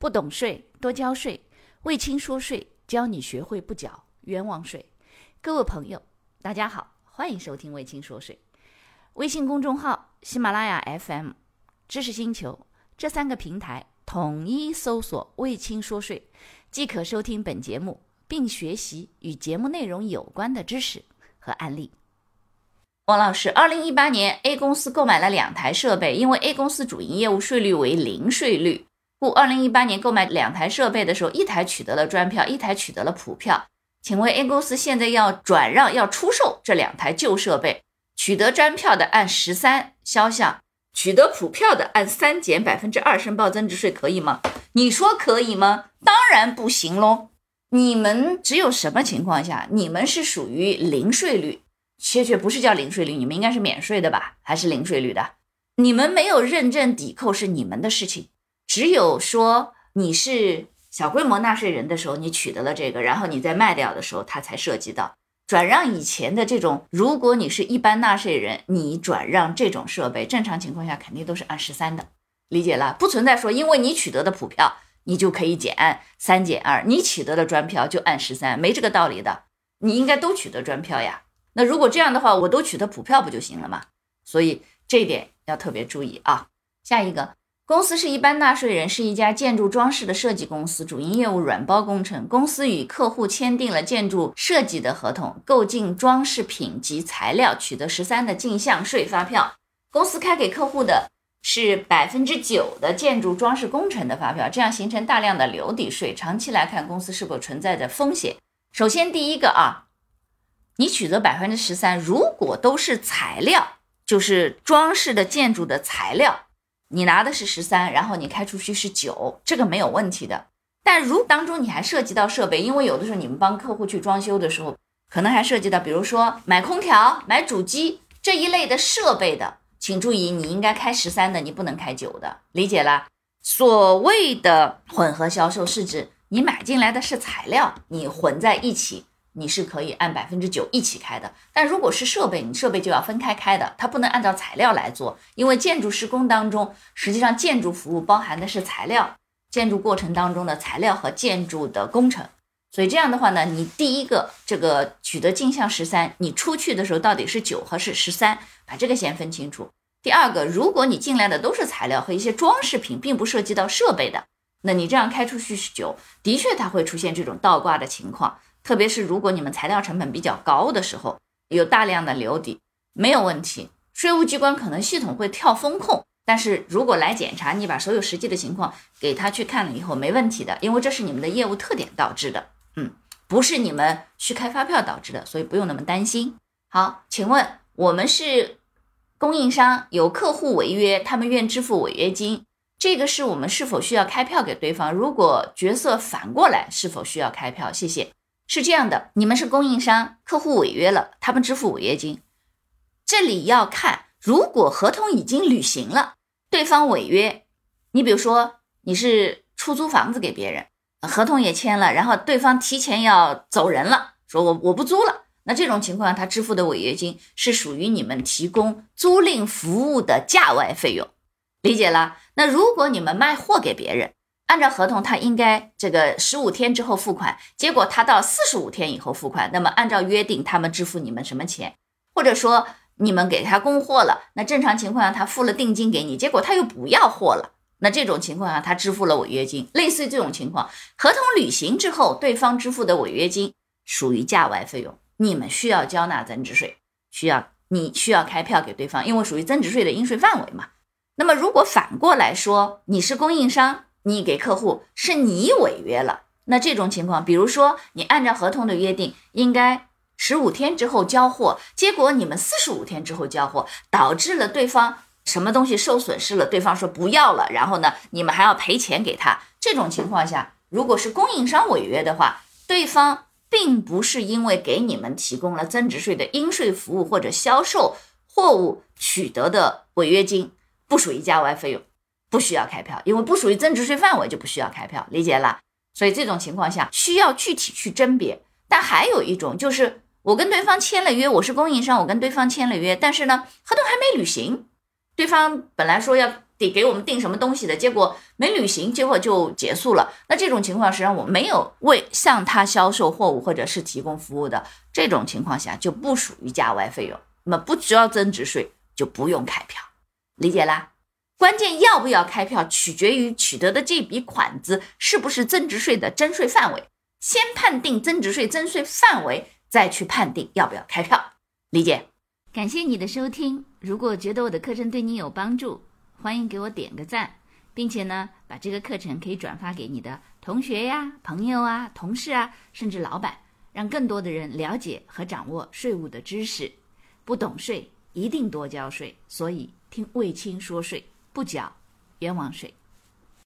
不懂税，多交税。魏青说税，教你学会不缴冤枉税。各位朋友，大家好，欢迎收听魏青说税。微信公众号、喜马拉雅 FM、知识星球这三个平台统一搜索“魏青说税”，即可收听本节目，并学习与节目内容有关的知识和案例。王老师，二零一八年 A 公司购买了两台设备，因为 A 公司主营业务税率为零税率，故二零一八年购买两台设备的时候，一台取得了专票，一台取得了普票。请问 A 公司现在要转让、要出售这两台旧设备，取得专票的按十三销项，取得普票的按三减百分之二申报增值税，可以吗？你说可以吗？当然不行喽！你们只有什么情况下，你们是属于零税率？确确不是叫零税率，你们应该是免税的吧？还是零税率的？你们没有认证抵扣是你们的事情。只有说你是小规模纳税人的时候，你取得了这个，然后你再卖掉的时候，它才涉及到转让以前的这种。如果你是一般纳税人，你转让这种设备，正常情况下肯定都是按十三的，理解了？不存在说因为你取得的普票，你就可以减按三减二，你取得的专票就按十三，没这个道理的。你应该都取得专票呀。那如果这样的话，我都取得普票不就行了吗？所以这一点要特别注意啊。下一个公司是一般纳税人，是一家建筑装饰的设计公司，主营业务软包工程。公司与客户签订了建筑设计的合同，购进装饰品及材料，取得十三的进项税发票。公司开给客户的是百分之九的建筑装饰工程的发票，这样形成大量的留抵税。长期来看，公司是否存在着风险？首先第一个啊。你取得百分之十三，如果都是材料，就是装饰的建筑的材料，你拿的是十三，然后你开出去是九，这个没有问题的。但如当中你还涉及到设备，因为有的时候你们帮客户去装修的时候，可能还涉及到，比如说买空调、买主机这一类的设备的，请注意，你应该开十三的，你不能开九的，理解了？所谓的混合销售是指你买进来的是材料，你混在一起。你是可以按百分之九一起开的，但如果是设备，你设备就要分开开的，它不能按照材料来做，因为建筑施工当中，实际上建筑服务包含的是材料，建筑过程当中的材料和建筑的工程，所以这样的话呢，你第一个这个取得进项十三，你出去的时候到底是九还是十三，把这个先分清楚。第二个，如果你进来的都是材料和一些装饰品，并不涉及到设备的，那你这样开出去是九，的确它会出现这种倒挂的情况。特别是如果你们材料成本比较高的时候，有大量的留底，没有问题。税务机关可能系统会跳风控，但是如果来检查，你把所有实际的情况给他去看了以后，没问题的，因为这是你们的业务特点导致的，嗯，不是你们去开发票导致的，所以不用那么担心。好，请问我们是供应商，有客户违约，他们愿支付违约金，这个是我们是否需要开票给对方？如果角色反过来，是否需要开票？谢谢。是这样的，你们是供应商，客户违约了，他们支付违约金。这里要看，如果合同已经履行了，对方违约，你比如说你是出租房子给别人，合同也签了，然后对方提前要走人了，说我我不租了，那这种情况他支付的违约金是属于你们提供租赁服务的价外费用，理解了？那如果你们卖货给别人。按照合同，他应该这个十五天之后付款，结果他到四十五天以后付款。那么按照约定，他们支付你们什么钱？或者说你们给他供货了，那正常情况下他付了定金给你，结果他又不要货了，那这种情况下他支付了违约金。类似于这种情况，合同履行之后，对方支付的违约金属于价外费用，你们需要交纳增值税，需要你需要开票给对方，因为属于增值税的应税范围嘛。那么如果反过来说，你是供应商。你给客户是你违约了，那这种情况，比如说你按照合同的约定，应该十五天之后交货，结果你们四十五天之后交货，导致了对方什么东西受损失了，对方说不要了，然后呢，你们还要赔钱给他。这种情况下，如果是供应商违约的话，对方并不是因为给你们提供了增值税的应税服务或者销售货物取得的违约金，不属于价外费用。不需要开票，因为不属于增值税范围，就不需要开票，理解了？所以这种情况下需要具体去甄别。但还有一种就是，我跟对方签了约，我是供应商，我跟对方签了约，但是呢，合同还没履行，对方本来说要得给我们订什么东西的，结果没履行，结果就结束了。那这种情况实际上我没有为向他销售货物或者是提供服务的这种情况下，就不属于价外费用，那么不需要增值税，就不用开票，理解啦？关键要不要开票，取决于取得的这笔款子是不是增值税的征税范围。先判定增值税征税范围，再去判定要不要开票，理解？感谢你的收听。如果觉得我的课程对你有帮助，欢迎给我点个赞，并且呢，把这个课程可以转发给你的同学呀、朋友啊、同事啊，甚至老板，让更多的人了解和掌握税务的知识。不懂税，一定多交税。所以听卫青说税。不缴冤枉税。